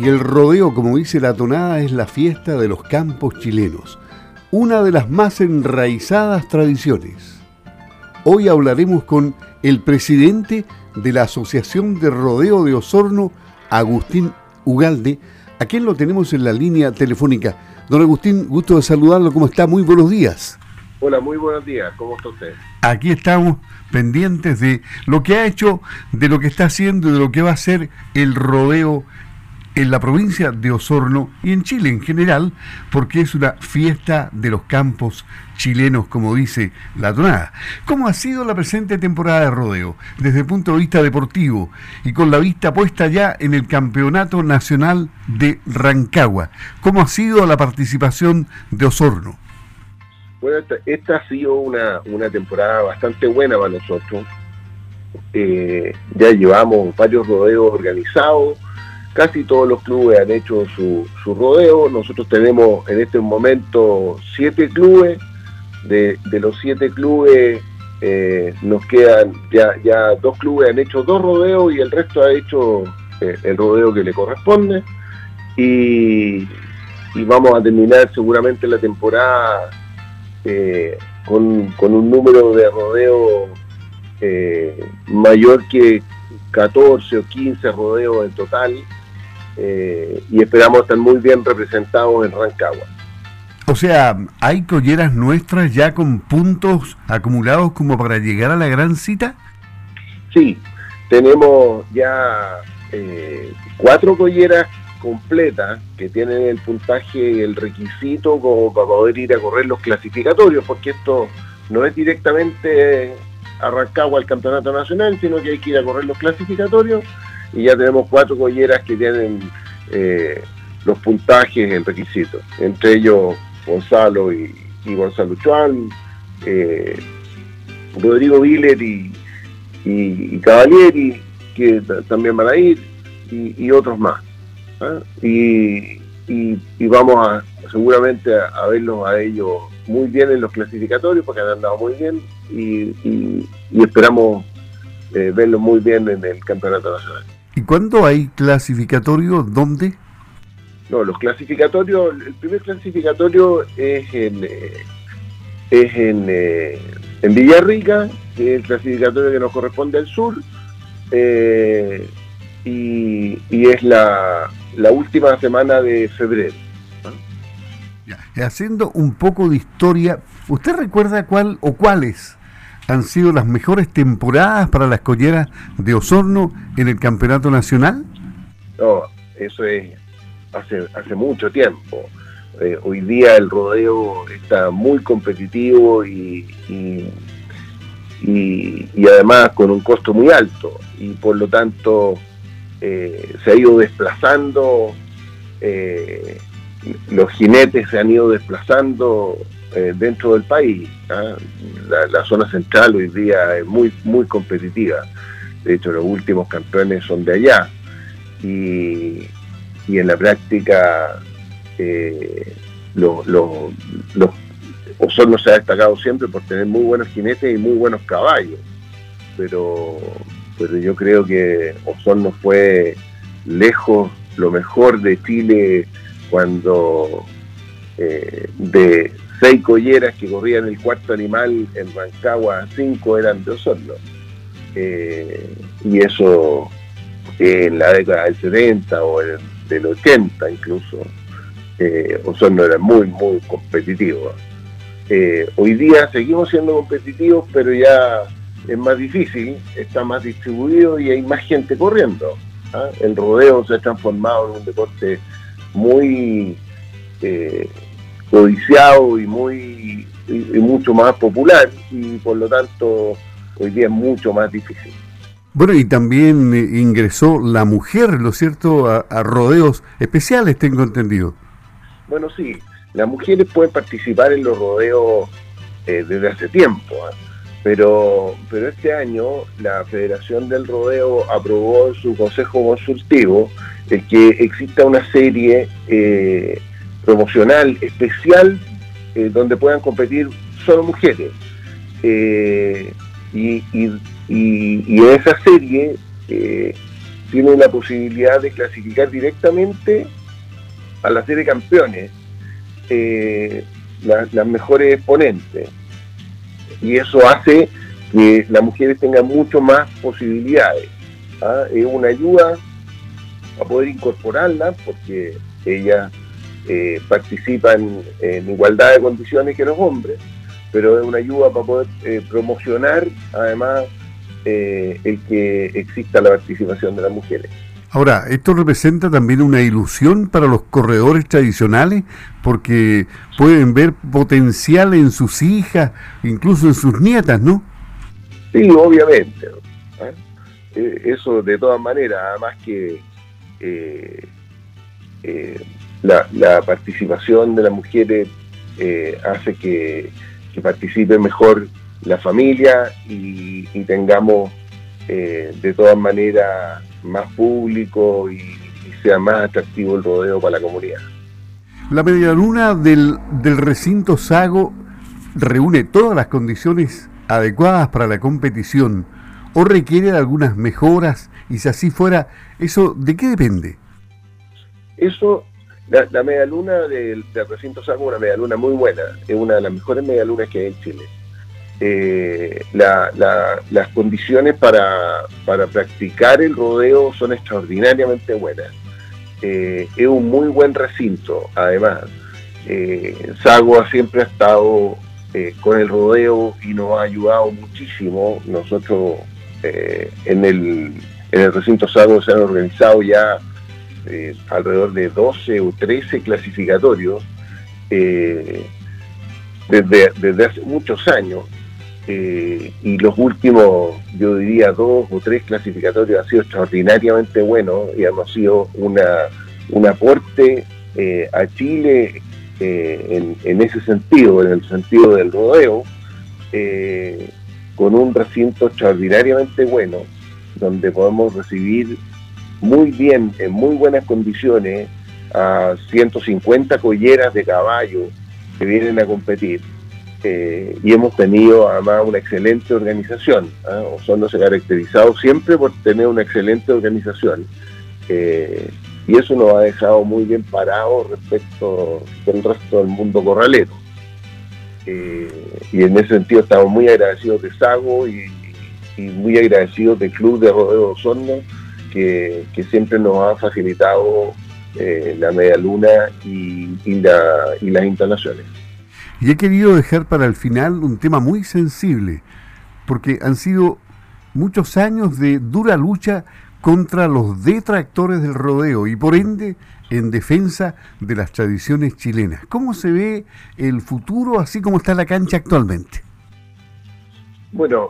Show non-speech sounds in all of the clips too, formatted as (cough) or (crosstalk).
Y el rodeo, como dice la tonada, es la fiesta de los campos chilenos, una de las más enraizadas tradiciones. Hoy hablaremos con el presidente de la Asociación de Rodeo de Osorno, Agustín Ugalde, a quien lo tenemos en la línea telefónica. Don Agustín, gusto de saludarlo, ¿cómo está? Muy buenos días. Hola, muy buenos días, ¿cómo está usted? Aquí estamos pendientes de lo que ha hecho, de lo que está haciendo y de lo que va a hacer el rodeo en la provincia de Osorno y en Chile en general, porque es una fiesta de los campos chilenos, como dice la tonada. ¿Cómo ha sido la presente temporada de rodeo desde el punto de vista deportivo y con la vista puesta ya en el Campeonato Nacional de Rancagua? ¿Cómo ha sido la participación de Osorno? Bueno, esta, ha sido una, temporada bastante buena para nosotros. Eh, ya llevamos varios rodeos organizados Casi todos los clubes han hecho su, rodeo. Nosotros tenemos en este momento siete clubes. De, los siete clubes eh, nos quedan, ya, ya dos clubes han hecho dos rodeos y el resto ha hecho eh, el rodeo que le corresponde. Y, vamos a terminar seguramente la temporada eh, con, un número de rodeo mayor que 14 o 15 rodeos en total. Eh, y esperamos estar muy bien representados en Rancagua. O sea, ¿hay colleras nuestras ya con puntos acumulados como para llegar a la gran cita? Sí, tenemos ya eh, cuatro colleras completas que tienen el puntaje y el requisito como para poder ir a correr los clasificatorios, porque esto no es directamente Rancagua al campeonato nacional, sino que hay que ir a correr los clasificatorios y ya tenemos cuatro colleras que tienen eh, los puntajes en requisitos, entre ellos Gonzalo y, Gonzalo Chuan, eh, Rodrigo Viller y, y, que también van a ir, y, otros más. ¿ah? Y, vamos a seguramente a, verlos a ellos muy bien en los clasificatorios, porque han andado muy bien, y, esperamos eh, verlos muy bien en el campeonato nacional. ¿Y cuándo hay clasificatorio? ¿Dónde? No, los clasificatorios, el primer clasificatorio es en, eh, es en, eh, en Villarrica, que es el clasificatorio que nos corresponde al sur, eh, y, es la, última semana de febrero. Haciendo un poco de historia, ¿usted recuerda cuál o cuáles han sido las mejores temporadas para las colleras de Osorno en el campeonato nacional? No, eso es hace, hace mucho tiempo. Eh, hoy día el rodeo está muy competitivo y, y, además con un costo muy alto y por lo tanto eh, se ha ido desplazando, eh, los jinetes se han ido desplazando eh, dentro del país. ¿ah? La, zona central hoy día es muy, muy competitiva. De hecho, los últimos campeones son de allá. Y, en la práctica, eh, los Osorno se ha destacado siempre por tener muy buenos jinetes y muy buenos caballos. Pero, pero yo creo que Osorno fue lejos lo mejor de Chile cuando eh, de seis colleras que corrían el cuarto animal en Rancagua, cinco eran de Osorno. Eh, y eso en la década del 70 o del 80 incluso, eh, Osorno era muy, muy competitivo. Eh, hoy día seguimos siendo competitivos, pero ya es más difícil, está más distribuido y hay más gente corriendo. ¿ah? El rodeo se ha transformado en un deporte muy codiciado y muy y, mucho más popular y por lo tanto hoy día es mucho más difícil. Bueno, y también eh, ingresó la mujer, ¿lo cierto?, a, rodeos especiales, tengo entendido. Bueno, sí, las mujeres pueden participar en los rodeos eh, desde hace tiempo, ¿ah? pero, pero este año la Federación del Rodeo aprobó en su consejo consultivo el que exista una serie eh, promocional especial eh, donde puedan competir solo mujeres. Eh, y, y, en esa serie eh, tiene la posibilidad de clasificar directamente a la serie campeones eh, las mejores exponentes. Y eso hace que las mujeres tengan mucho más posibilidades. ¿ah? Es una ayuda a poder incorporarlas porque ellas eh, participan en igualdad de condiciones que los hombres, pero es una ayuda para poder eh, promocionar además eh, el que exista la participación de las mujeres. Ahora, esto representa también una ilusión para los corredores tradicionales porque pueden ver potencial en sus hijas, incluso en sus nietas, ¿no? Sí, obviamente. Eh, eso de todas maneras, además que eh, eh, la, participación de las mujeres hace que, participe mejor la familia y, tengamos de todas maneras más público y, sea más atractivo el rodeo para la comunidad. La media luna del, del recinto Sago reúne todas las condiciones adecuadas para la competición o requiere de algunas mejoras y si así fuera, ¿eso de qué depende? Eso, la, media luna del, recinto Sago es una media luna muy buena, es una de las mejores medialunas que hay en Chile. Eh, las condiciones para, practicar el rodeo son extraordinariamente buenas. Eh, es un muy buen recinto, además. Eh, Sago siempre ha estado eh, con el rodeo y nos ha ayudado muchísimo. Nosotros en, el, en el recinto Sago se han organizado ya eh, alrededor de 12 o 13 clasificatorios desde, desde hace muchos años. y los últimos, yo diría, dos o tres clasificatorios han sido extraordinariamente buenos y han sido una, un aporte a Chile eh, en, ese sentido, en el sentido del rodeo, eh, con un recinto extraordinariamente bueno, donde podemos recibir muy bien, en muy buenas condiciones, a 150 colleras de caballo que vienen a competir. Eh, y hemos tenido además una excelente organización. ¿ah? Osorno se ha caracterizado siempre por tener una excelente organización y eso nos ha dejado muy bien parados respecto del resto del mundo corralero. Eh, y en ese sentido estamos muy agradecidos de Sago y, muy agradecidos del Club de Rodeo Osorno, que, que siempre nos ha facilitado eh, la media luna y, y, y las instalaciones. Y he querido dejar para el final un tema muy sensible, porque han sido muchos años de dura lucha contra los detractores del rodeo y por ende en defensa de las tradiciones chilenas. ¿Cómo se ve el futuro así como está la cancha actualmente? Bueno,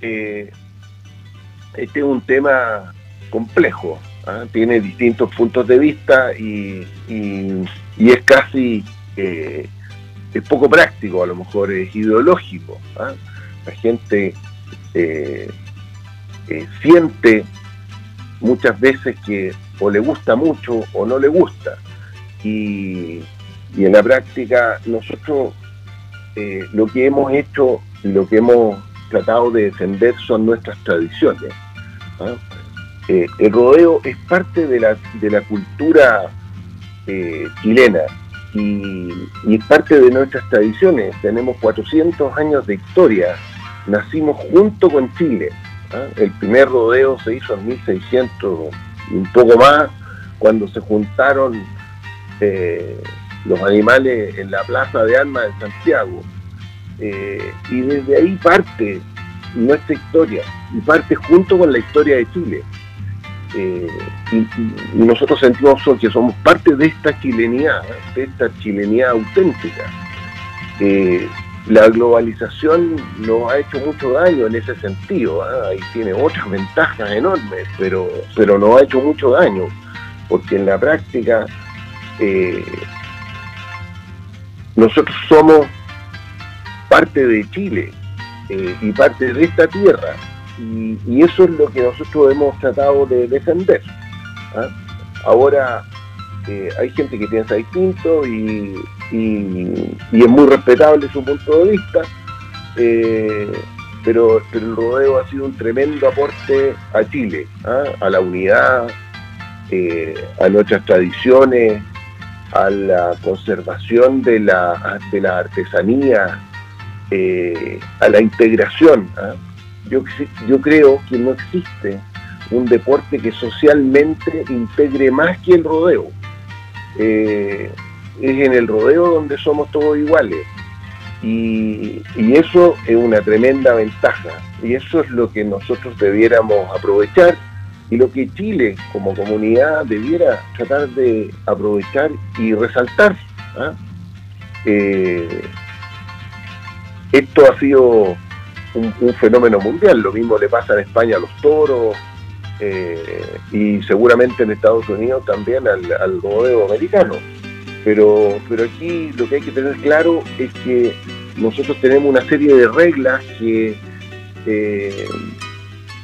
eh, este es un tema complejo, ¿ah? tiene distintos puntos de vista y, es casi, eh, es poco práctico, a lo mejor es ideológico. ¿ah? La gente eh, siente muchas veces que o le gusta mucho o no le gusta. Y, en la práctica nosotros eh, lo que hemos hecho y lo que hemos tratado de defender son nuestras tradiciones. ¿ah? Eh, el rodeo es parte de la, de la cultura eh, chilena y, es parte de nuestras tradiciones. Tenemos 400 años de historia, nacimos junto con Chile. ¿ah? El primer rodeo se hizo en 1600 y un poco más, cuando se juntaron eh, los animales en la Plaza de Armas de Santiago. Y desde ahí parte nuestra historia, y parte junto con la historia de Chile. Eh, y, nosotros sentimos que somos parte de esta chilenidad, de esta chilenidad auténtica la globalización nos ha hecho mucho daño en ese sentido, ¿ah? y tiene otras (laughs) ventajas enormes, pero, pero nos ha hecho mucho daño, porque en la práctica eh, nosotros somos parte de Chile eh, y parte de esta tierra, y, eso es lo que nosotros hemos tratado de defender. ¿ah? Ahora eh, hay gente que piensa distinto y, y, es muy respetable su punto de vista, eh, pero, el rodeo ha sido un tremendo aporte a Chile, ¿ah? a la unidad, eh, a nuestras tradiciones, a la conservación de la, de la artesanía, a la integración. Yo, yo creo que no existe un deporte que socialmente integre más que el rodeo. Eh, es en el rodeo donde somos todos iguales. Y, eso es una tremenda ventaja. Y eso es lo que nosotros debiéramos aprovechar y lo que Chile como comunidad debiera tratar de aprovechar y resaltar. ¿ah? Eh, esto ha sido un, fenómeno mundial, lo mismo le pasa en España a los toros eh, y seguramente en Estados Unidos también al, al americano. Pero, pero aquí lo que hay que tener claro es que nosotros tenemos una serie de reglas que eh,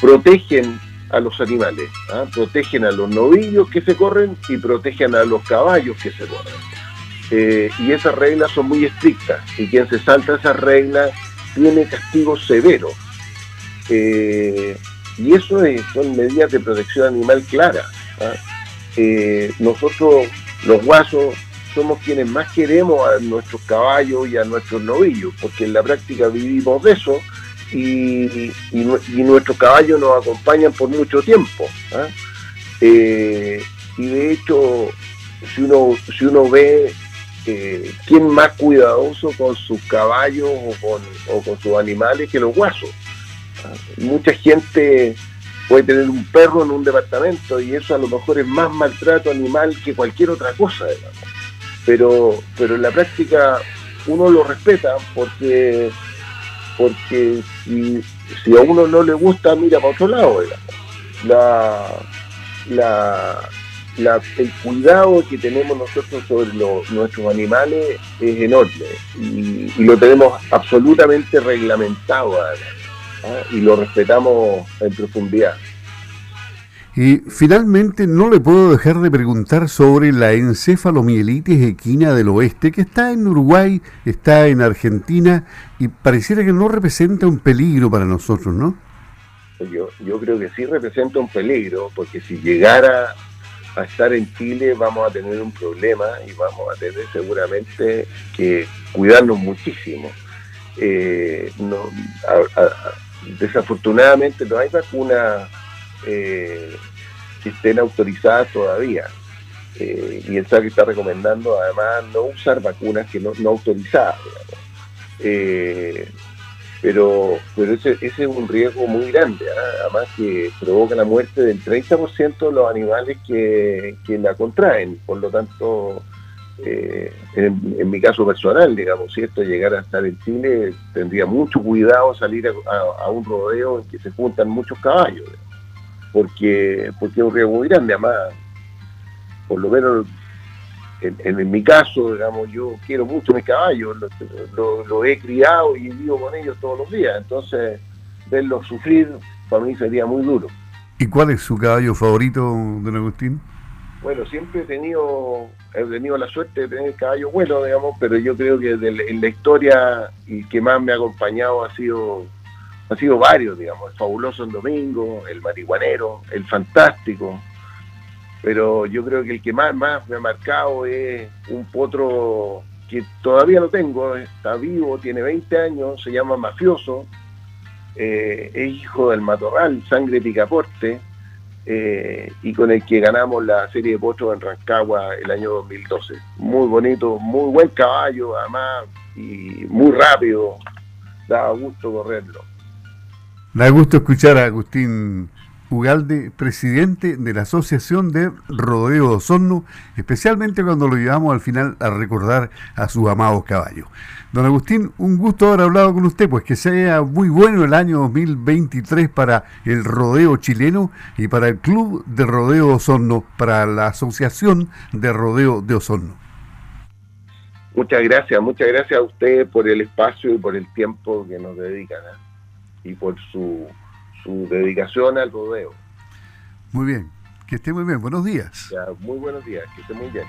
protegen a los animales, ¿ah? protegen a los novillos que se corren y protegen a los caballos que se corren. Eh, y esas reglas son muy estrictas y quien se salta esas reglas tiene castigos severos. Eh, y eso son medidas de protección animal claras. ¿ah? nosotros, los guasos, somos quienes más queremos a nuestros caballos y a nuestros novillos, porque en la práctica vivimos de eso y, nuestros caballos nos acompañan por mucho tiempo. ¿ah? Eh, y de hecho, si uno, si uno ve eh, quién más cuidadoso con sus caballos o con, sus animales que los guasos. ¿ah? Mucha gente puede tener un perro en un departamento y eso a lo mejor es más maltrato animal que cualquier otra cosa pero, pero en la práctica uno lo respeta porque, porque si, a uno no le gusta, mira para otro lado. La, el cuidado que tenemos nosotros sobre nuestros animales es enorme y, lo tenemos absolutamente reglamentado ¿ah? y lo respetamos en profundidad. Y finalmente no le puedo dejar de preguntar sobre la encefalomielitis equina del oeste, que está en Uruguay, está en Argentina y pareciera que no representa un peligro para nosotros, ¿no? Yo, yo creo que sí representa un peligro, porque si llegara a estar en Chile vamos a tener un problema y vamos a tener seguramente que cuidarnos muchísimo. Eh, desafortunadamente no hay vacuna eh, que estén autorizadas todavía. Eh, y el SAC está recomendando además no usar vacunas que no, autorizadas. Eh, pero pero ese, es un riesgo muy grande, ¿ah? además que provoca la muerte del 30% de los animales que, la contraen. Por lo tanto, en, mi caso personal, digamos, si esto llegara a estar en Chile, tendría mucho cuidado salir a, un rodeo en que se juntan muchos caballos porque, porque es un riesgo muy grande, además, por lo menos en, mi caso, digamos, yo quiero mucho mis caballos, los lo, he criado y vivo con ellos todos los días, entonces verlos sufrir para mí sería muy duro. ¿Y cuál es su caballo favorito, don Agustín? Bueno, siempre he tenido, he tenido la suerte de tener caballo bueno, digamos, pero yo creo que en la historia el que más me ha acompañado ha sido ha sido varios, digamos, el fabuloso en domingo, el marihuanero, el fantástico, pero yo creo que el que más, más me ha marcado es un potro que todavía no tengo, está vivo, tiene 20 años, se llama Mafioso, eh, es hijo del matorral, sangre picaporte, eh, y con el que ganamos la serie de potros en Rancagua el año 2012. Muy bonito, muy buen caballo, además, y muy rápido, da gusto correrlo. Da gusto escuchar a Agustín Ugalde, presidente de la Asociación de Rodeo de Osorno, especialmente cuando lo llevamos al final a recordar a sus amados caballos. Don Agustín, un gusto haber hablado con usted, pues que sea muy bueno el año 2023 para el rodeo chileno y para el Club de Rodeo de Osorno, para la Asociación de Rodeo de Osorno. Muchas gracias, muchas gracias a usted por el espacio y por el tiempo que nos dedican. ¿eh? y por su, su dedicación al rodeo. Muy bien, que esté muy bien, buenos días. muy buenos días, que esté muy bien.